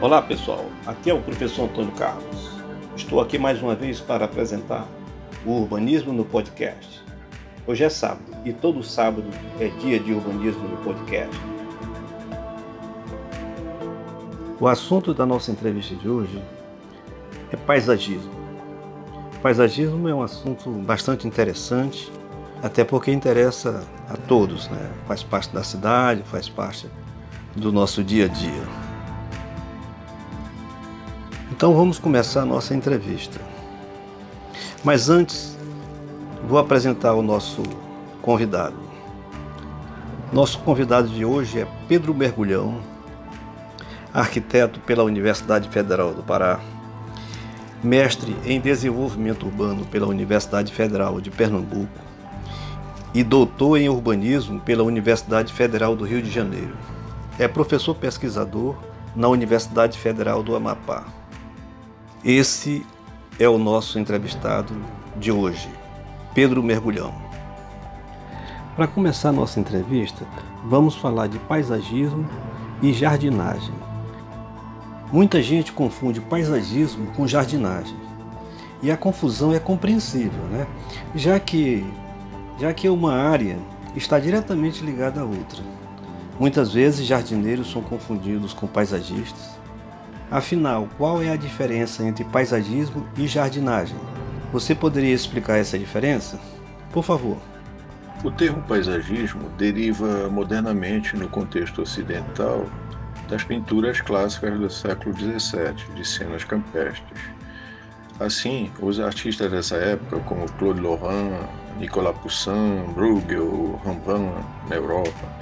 Olá pessoal, aqui é o professor Antônio Carlos. Estou aqui mais uma vez para apresentar o Urbanismo no Podcast. Hoje é sábado e todo sábado é dia de urbanismo no podcast. O assunto da nossa entrevista de hoje é paisagismo. Paisagismo é um assunto bastante interessante, até porque interessa a todos, né? Faz parte da cidade, faz parte do nosso dia a dia. Então vamos começar a nossa entrevista. Mas antes, vou apresentar o nosso convidado. Nosso convidado de hoje é Pedro Mergulhão, arquiteto pela Universidade Federal do Pará, mestre em desenvolvimento urbano pela Universidade Federal de Pernambuco e doutor em urbanismo pela Universidade Federal do Rio de Janeiro. É professor pesquisador na Universidade Federal do Amapá. Esse é o nosso entrevistado de hoje, Pedro Mergulhão. Para começar nossa entrevista, vamos falar de paisagismo e jardinagem. Muita gente confunde paisagismo com jardinagem. E a confusão é compreensível, né? Já que já que uma área está diretamente ligada à outra. Muitas vezes jardineiros são confundidos com paisagistas. Afinal, qual é a diferença entre paisagismo e jardinagem? Você poderia explicar essa diferença? Por favor. O termo paisagismo deriva modernamente no contexto ocidental das pinturas clássicas do século XVII, de cenas campestres. Assim, os artistas dessa época, como Claude Lorrain, Nicolas Poussin, Bruegel, Rembrandt na Europa,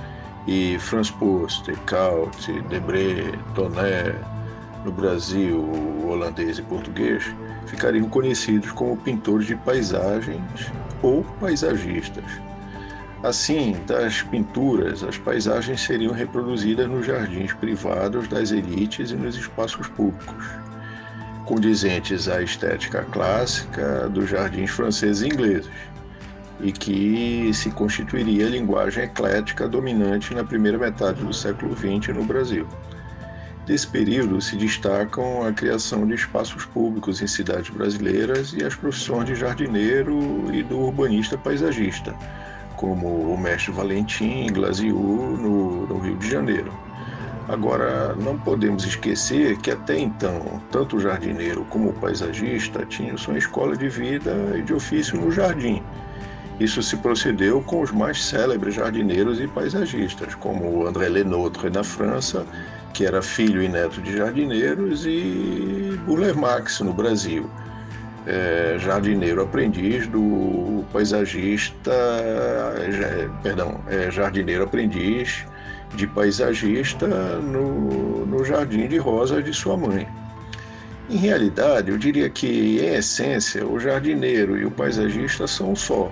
e Franz Post, Caut, Debré, Tonet no Brasil, holandês e português, ficariam conhecidos como pintores de paisagens ou paisagistas. Assim, das pinturas, as paisagens seriam reproduzidas nos jardins privados das elites e nos espaços públicos, condizentes à estética clássica dos jardins franceses e ingleses, e que se constituiria a linguagem eclética dominante na primeira metade do século XX no Brasil. Desse período se destacam a criação de espaços públicos em cidades brasileiras e as profissões de jardineiro e do urbanista paisagista, como o mestre Valentim Glasiu no, no Rio de Janeiro. Agora, não podemos esquecer que até então, tanto o jardineiro como o paisagista tinham sua escola de vida e de ofício no jardim, isso se procedeu com os mais célebres jardineiros e paisagistas, como André Lenôtre na França, que era filho e neto de jardineiros, e Buller Max no Brasil, é, jardineiro aprendiz do paisagista, é, perdão, é, jardineiro aprendiz de paisagista no, no jardim de rosas de sua mãe. Em realidade, eu diria que, em essência, o jardineiro e o paisagista são só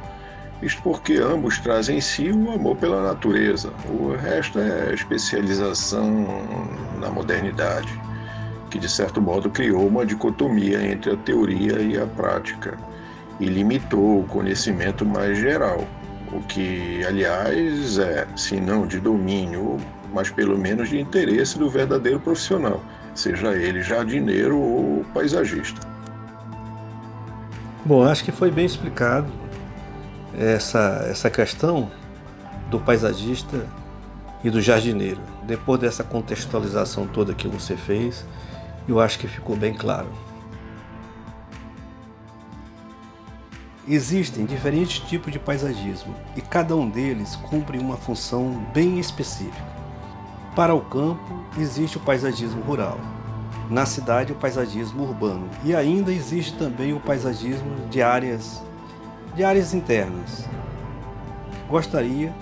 isto porque ambos trazem em si o amor pela natureza. O resto é especialização na modernidade, que de certo modo criou uma dicotomia entre a teoria e a prática e limitou o conhecimento mais geral, o que, aliás, é, se não de domínio, mas pelo menos de interesse do verdadeiro profissional, seja ele jardineiro ou paisagista. Bom, acho que foi bem explicado essa, essa questão do paisagista e do jardineiro. Depois dessa contextualização toda que você fez, eu acho que ficou bem claro. Existem diferentes tipos de paisagismo e cada um deles cumpre uma função bem específica. Para o campo, existe o paisagismo rural. Na cidade, o paisagismo urbano. E ainda existe também o paisagismo de áreas de áreas internas. Gostaria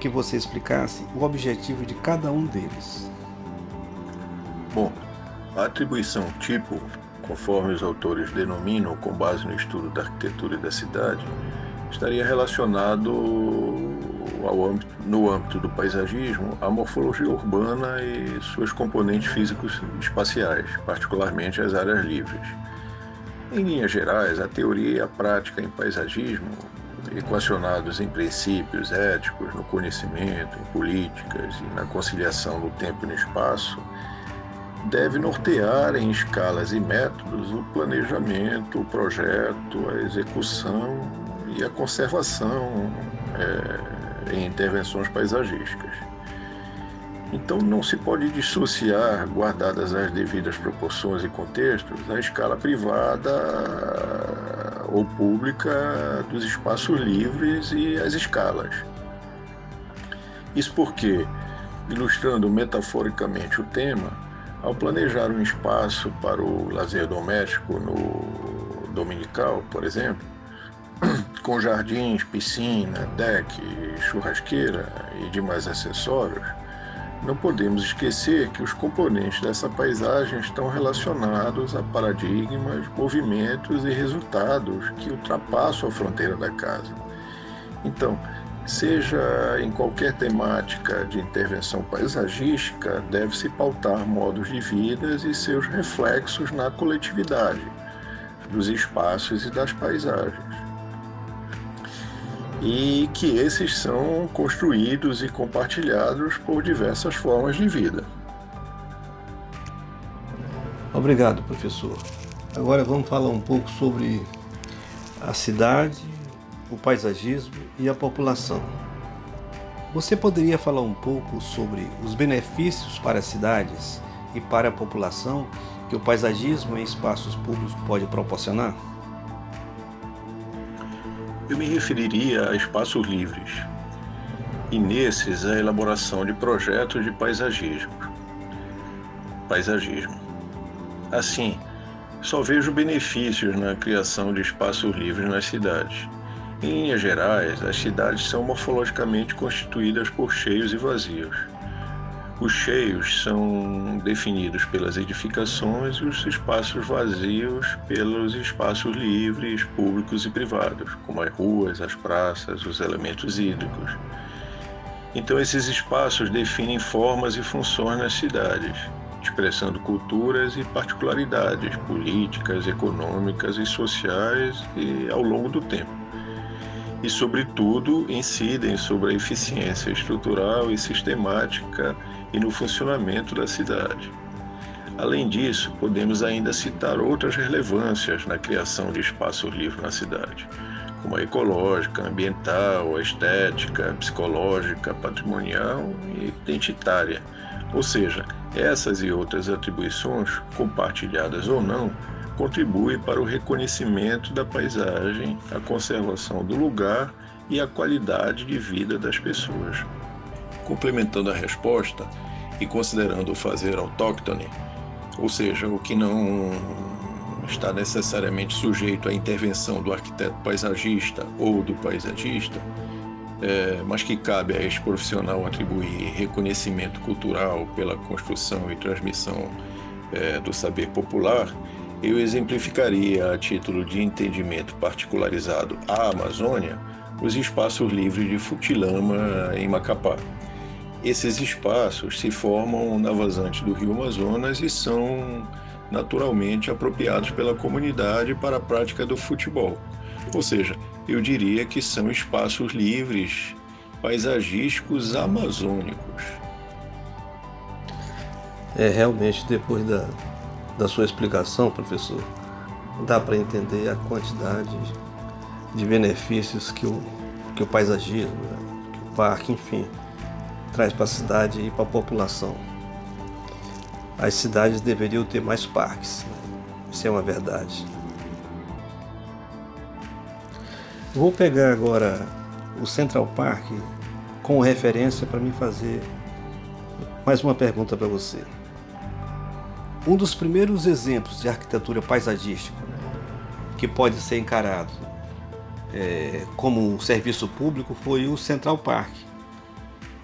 que você explicasse o objetivo de cada um deles. Bom, a atribuição tipo, conforme os autores denominam com base no estudo da arquitetura e da cidade, estaria relacionado âmbito, no âmbito do paisagismo à morfologia urbana e suas componentes físicos espaciais, particularmente as áreas livres. Em linhas gerais, a teoria e a prática em paisagismo, equacionados em princípios éticos, no conhecimento, em políticas e na conciliação do tempo e no espaço, deve nortear em escalas e métodos o planejamento, o projeto, a execução e a conservação é, em intervenções paisagísticas. Então não se pode dissociar, guardadas as devidas proporções e contextos, a escala privada ou pública dos espaços livres e as escalas. Isso porque, ilustrando metaforicamente o tema, ao planejar um espaço para o lazer doméstico no dominical, por exemplo, com jardins, piscina, deck, churrasqueira e demais acessórios, não podemos esquecer que os componentes dessa paisagem estão relacionados a paradigmas, movimentos e resultados que ultrapassam a fronteira da casa. Então, seja em qualquer temática de intervenção paisagística, deve-se pautar modos de vida e seus reflexos na coletividade, dos espaços e das paisagens e que esses são construídos e compartilhados por diversas formas de vida. Obrigado, professor. Agora vamos falar um pouco sobre a cidade, o paisagismo e a população. Você poderia falar um pouco sobre os benefícios para as cidades e para a população que o paisagismo em espaços públicos pode proporcionar? Eu me referiria a espaços livres, e nesses a elaboração de projetos de paisagismo. Paisagismo. Assim, só vejo benefícios na criação de espaços livres nas cidades. Em linhas gerais, as cidades são morfologicamente constituídas por cheios e vazios. Os cheios são definidos pelas edificações e os espaços vazios pelos espaços livres, públicos e privados, como as ruas, as praças, os elementos hídricos. Então, esses espaços definem formas e funções nas cidades, expressando culturas e particularidades políticas, econômicas e sociais e ao longo do tempo e, sobretudo, incidem sobre a eficiência estrutural e sistemática e no funcionamento da cidade. Além disso, podemos ainda citar outras relevâncias na criação de espaços livres na cidade, como a ecológica, ambiental, a estética, psicológica, patrimonial e identitária. Ou seja, essas e outras atribuições, compartilhadas ou não, contribui para o reconhecimento da paisagem, a conservação do lugar e a qualidade de vida das pessoas. Complementando a resposta e considerando o fazer autóctone, ou seja, o que não está necessariamente sujeito à intervenção do arquiteto paisagista ou do paisagista, é, mas que cabe a esse profissional atribuir reconhecimento cultural pela construção e transmissão é, do saber popular, eu exemplificaria, a título de entendimento particularizado à Amazônia, os espaços livres de Futilama em Macapá. Esses espaços se formam na vazante do rio Amazonas e são naturalmente apropriados pela comunidade para a prática do futebol. Ou seja, eu diria que são espaços livres, paisagísticos amazônicos. É realmente depois da, da sua explicação, professor, dá para entender a quantidade de benefícios que o, que o paisagismo, né, que o parque, enfim, traz para a cidade e para a população. As cidades deveriam ter mais parques, né? isso é uma verdade. Vou pegar agora o Central Park como referência para me fazer mais uma pergunta para você. Um dos primeiros exemplos de arquitetura paisagística que pode ser encarado é, como um serviço público foi o Central Park,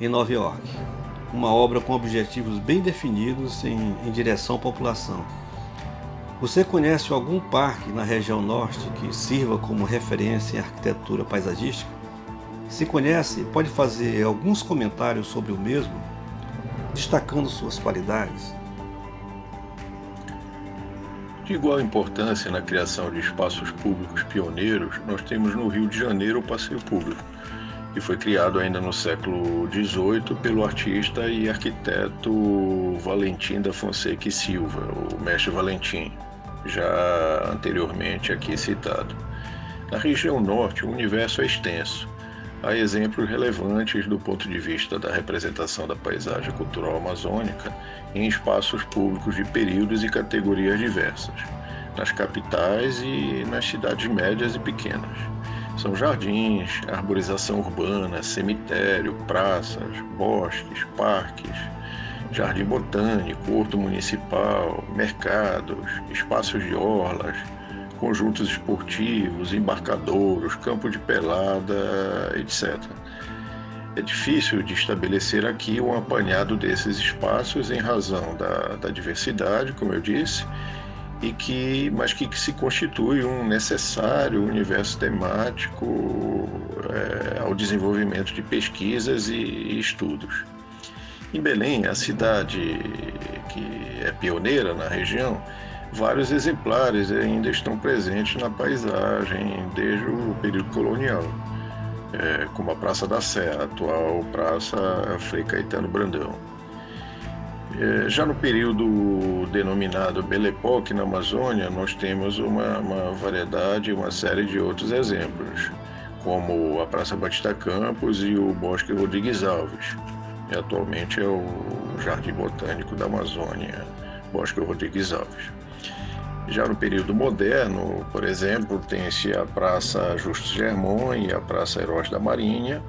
em Nova York. Uma obra com objetivos bem definidos em, em direção à população. Você conhece algum parque na região norte que sirva como referência em arquitetura paisagística? Se conhece, pode fazer alguns comentários sobre o mesmo, destacando suas qualidades. De igual importância na criação de espaços públicos pioneiros, nós temos no Rio de Janeiro o Passeio Público. E foi criado ainda no século XVIII pelo artista e arquiteto Valentim da Fonseca e Silva, o mestre Valentim, já anteriormente aqui citado. Na região norte, o universo é extenso. Há exemplos relevantes do ponto de vista da representação da paisagem cultural amazônica em espaços públicos de períodos e categorias diversas, nas capitais e nas cidades médias e pequenas. São jardins, arborização urbana, cemitério, praças, bosques, parques, jardim botânico, horto municipal, mercados, espaços de orlas, conjuntos esportivos, embarcadouros, campo de pelada, etc. É difícil de estabelecer aqui um apanhado desses espaços em razão da, da diversidade, como eu disse, e que, mas que, que se constitui um necessário universo temático é, ao desenvolvimento de pesquisas e, e estudos. Em Belém, a cidade que é pioneira na região, vários exemplares ainda estão presentes na paisagem desde o período colonial, é, como a Praça da Sé, a atual Praça Frei Caetano Brandão. É, já no período denominado Belle Époque na Amazônia, nós temos uma, uma variedade, uma série de outros exemplos, como a Praça Batista Campos e o Bosque Rodrigues Alves. E atualmente é o Jardim Botânico da Amazônia, Bosque Rodrigues Alves. Já no período moderno, por exemplo, tem-se a Praça Justo Germont e a Praça Heróis da Marinha.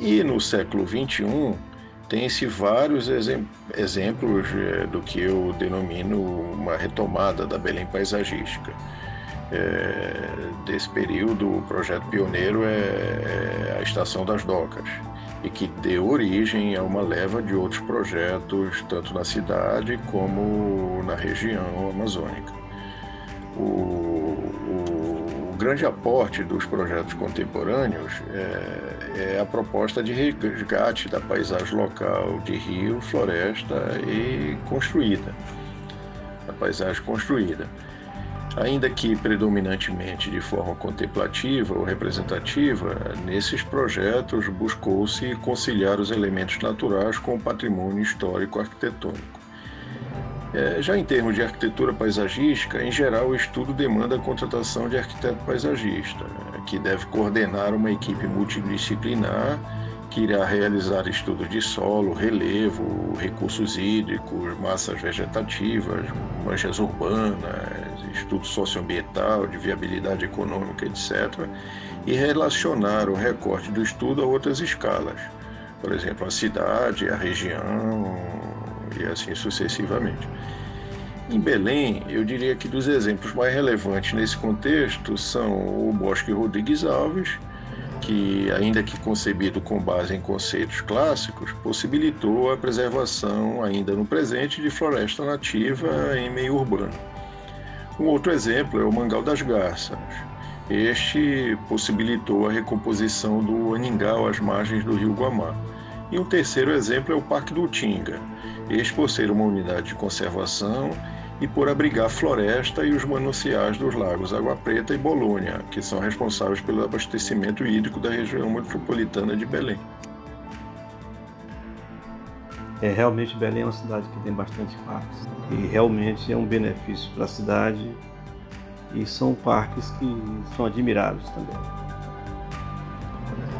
E no século XXI, tem-se vários exemplos eh, do que eu denomino uma retomada da Belém paisagística. É, desse período, o projeto pioneiro é, é a Estação das Docas, e que deu origem a uma leva de outros projetos, tanto na cidade como na região amazônica. O grande aporte dos projetos contemporâneos é, é a proposta de resgate da paisagem local de rio, floresta e construída, a paisagem construída ainda que predominantemente de forma contemplativa ou representativa, nesses projetos buscou-se conciliar os elementos naturais com o patrimônio histórico arquitetônico. É, já em termos de arquitetura paisagística, em geral, o estudo demanda a contratação de arquiteto paisagista, que deve coordenar uma equipe multidisciplinar que irá realizar estudos de solo, relevo, recursos hídricos, massas vegetativas, manchas urbanas, estudo socioambiental, de viabilidade econômica, etc., e relacionar o recorte do estudo a outras escalas, por exemplo, a cidade, a região e assim sucessivamente. Em Belém, eu diria que dos exemplos mais relevantes nesse contexto são o Bosque Rodrigues Alves, que, ainda que concebido com base em conceitos clássicos, possibilitou a preservação, ainda no presente, de floresta nativa em meio urbano. Um outro exemplo é o Mangal das Garças. Este possibilitou a recomposição do Aningal às margens do rio Guamá. E um terceiro exemplo é o Parque do Utinga. Este por ser uma unidade de conservação e por abrigar floresta e os mananciais dos lagos Água Preta e Bolônia, que são responsáveis pelo abastecimento hídrico da região metropolitana de Belém. É, realmente Belém é uma cidade que tem bastante parques e realmente é um benefício para a cidade e são parques que são admiráveis também.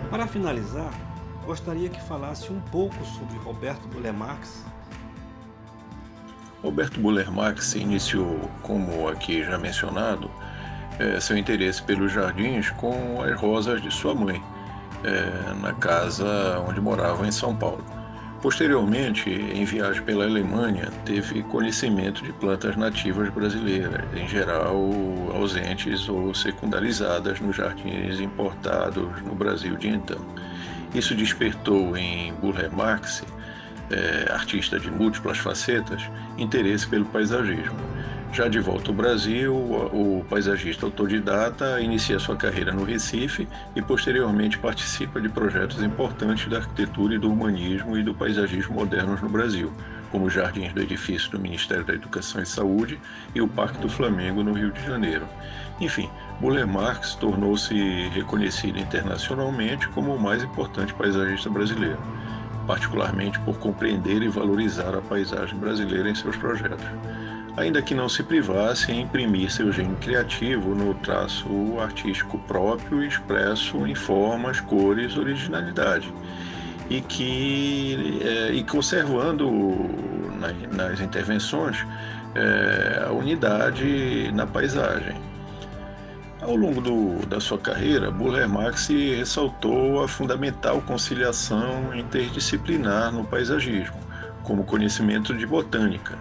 Para finalizar, gostaria que falasse um pouco sobre Roberto Buller Marx Roberto Buller Marx iniciou, como aqui já mencionado, é, seu interesse pelos jardins com as rosas de sua mãe, é, na casa onde morava em São Paulo. Posteriormente, em viagem pela Alemanha, teve conhecimento de plantas nativas brasileiras, em geral ausentes ou secundarizadas nos jardins importados no Brasil de então. Isso despertou em Buller Marx é, artista de múltiplas facetas, interesse pelo paisagismo. Já de volta ao Brasil, o paisagista autodidata inicia sua carreira no Recife e posteriormente participa de projetos importantes da arquitetura e do humanismo e do paisagismo modernos no Brasil, como os jardins do edifício do Ministério da Educação e Saúde e o Parque do Flamengo no Rio de Janeiro. Enfim, Buller Marx tornou-se reconhecido internacionalmente como o mais importante paisagista brasileiro, particularmente por compreender e valorizar a paisagem brasileira em seus projetos, ainda que não se privasse em imprimir seu gênio criativo no traço artístico próprio expresso em formas, cores, originalidade, e que é, e conservando nas intervenções é, a unidade na paisagem ao longo do, da sua carreira, Burler Marx ressaltou a fundamental conciliação interdisciplinar no paisagismo, como conhecimento de botânica,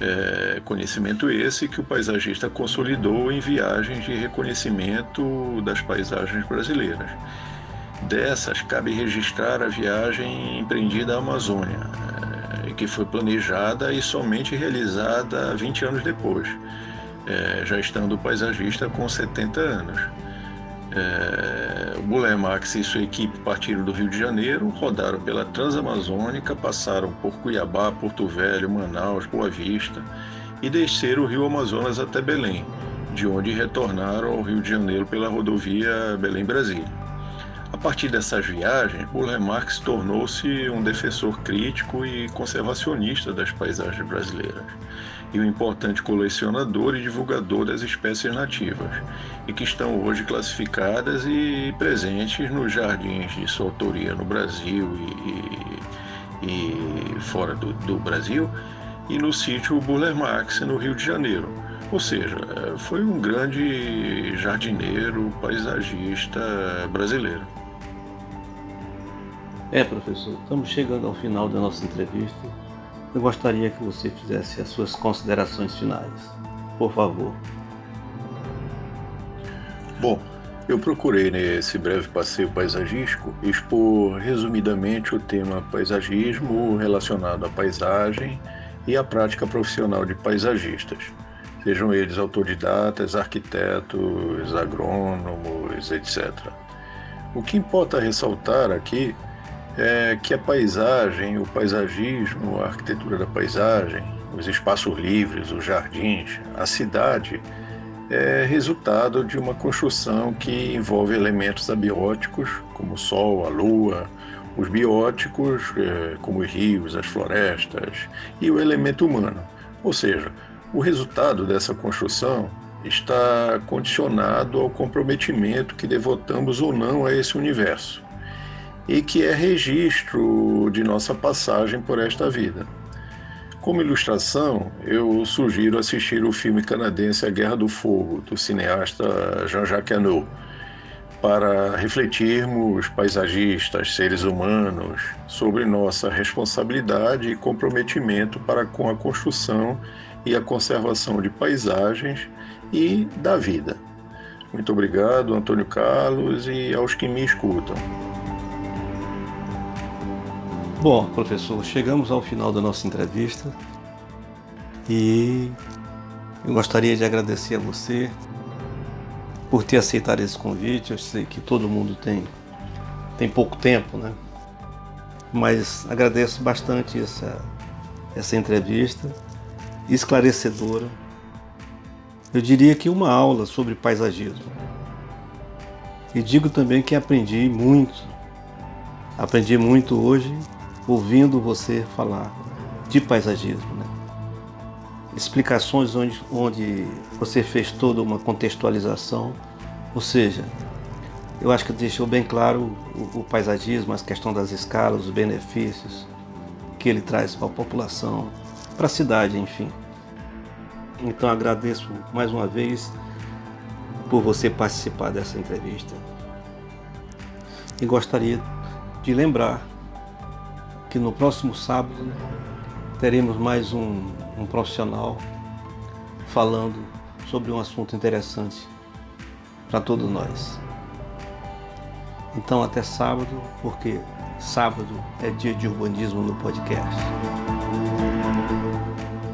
é, conhecimento esse que o paisagista consolidou em viagens de reconhecimento das paisagens brasileiras. Dessas, cabe registrar a viagem empreendida à Amazônia, é, que foi planejada e somente realizada 20 anos depois é, já estando paisagista com 70 anos. É, o Buller Max e sua equipe partiram do Rio de Janeiro, rodaram pela Transamazônica, passaram por Cuiabá, Porto Velho, Manaus, Boa Vista e desceram o Rio Amazonas até Belém, de onde retornaram ao Rio de Janeiro pela rodovia Belém-Brasília. A partir dessas viagens, Buller Marx tornou-se um defensor crítico e conservacionista das paisagens brasileiras e um importante colecionador e divulgador das espécies nativas, e que estão hoje classificadas e presentes nos jardins de sua autoria no Brasil e, e fora do, do, Brasil, e no sítio Buller Max, no Rio de Janeiro. Ou seja, foi um grande jardineiro, paisagista brasileiro. É, professor, estamos chegando ao final da nossa entrevista eu gostaria que você fizesse as suas considerações finais. Por favor. Bom, eu procurei nesse breve passeio paisagístico expor resumidamente o tema paisagismo relacionado à paisagem e à prática profissional de paisagistas, sejam eles autodidatas, arquitetos, agrônomos, etc. O que importa ressaltar aqui é que a paisagem, o paisagismo, a arquitetura da paisagem, os espaços livres, os jardins, a cidade é resultado de uma construção que envolve elementos abióticos, como o sol, a lua, os bióticos, é, como os rios, as florestas, e o elemento humano. Ou seja, o resultado dessa construção está condicionado ao comprometimento que devotamos ou não a esse universo e que é registro de nossa passagem por esta vida. Como ilustração, eu sugiro assistir o filme canadense A Guerra do Fogo, do cineasta Jean-Jacques Annaud, para refletirmos, paisagistas, seres humanos, sobre nossa responsabilidade e comprometimento para com a construção e a conservação de paisagens e da vida. Muito obrigado, Antônio Carlos, e aos que me escutam. Bom, professor, chegamos ao final da nossa entrevista e eu gostaria de agradecer a você por ter aceitado esse convite. Eu sei que todo mundo tem, tem pouco tempo, né? Mas agradeço bastante essa, essa entrevista esclarecedora. Eu diria que uma aula sobre paisagismo. E digo também que aprendi muito. Aprendi muito hoje ouvindo você falar de paisagismo. Né? Explicações onde, onde você fez toda uma contextualização, ou seja, eu acho que deixou bem claro o, o paisagismo, a questão das escalas, os benefícios que ele traz para a população, para a cidade, enfim. Então agradeço mais uma vez por você participar dessa entrevista. E gostaria de lembrar que no próximo sábado teremos mais um, um profissional falando sobre um assunto interessante para todos nós. Então até sábado, porque sábado é dia de urbanismo no podcast.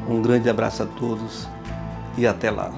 Um grande abraço a todos e até lá.